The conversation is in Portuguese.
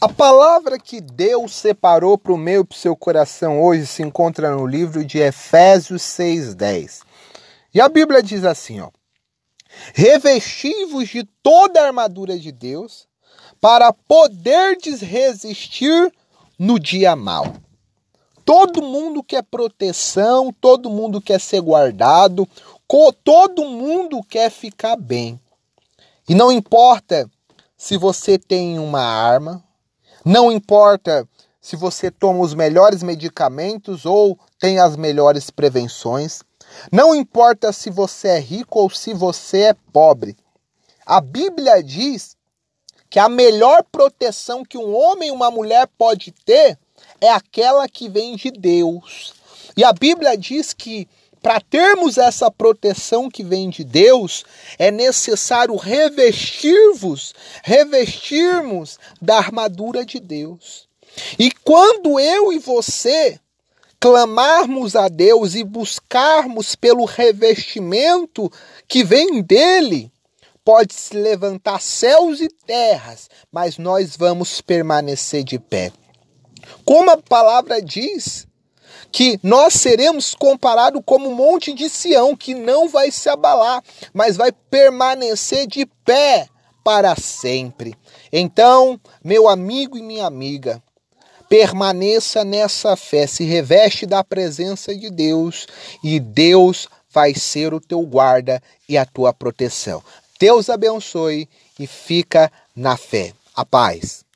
A palavra que Deus separou para o meu e para o seu coração hoje se encontra no livro de Efésios 6,10. E a Bíblia diz assim: ó, Revesti-vos de toda a armadura de Deus, para poderdes resistir no dia mau. Todo mundo quer proteção, todo mundo quer ser guardado, todo mundo quer ficar bem. E não importa se você tem uma arma, não importa se você toma os melhores medicamentos ou tem as melhores prevenções. Não importa se você é rico ou se você é pobre. A Bíblia diz que a melhor proteção que um homem e uma mulher pode ter é aquela que vem de Deus. E a Bíblia diz que para termos essa proteção que vem de Deus, é necessário revestir-vos, revestirmos da armadura de Deus. E quando eu e você clamarmos a Deus e buscarmos pelo revestimento que vem dele, pode se levantar céus e terras, mas nós vamos permanecer de pé. Como a palavra diz, que nós seremos comparados como um monte de Sião, que não vai se abalar, mas vai permanecer de pé para sempre. Então, meu amigo e minha amiga, permaneça nessa fé, se reveste da presença de Deus e Deus vai ser o teu guarda e a tua proteção. Deus abençoe e fica na fé. A paz.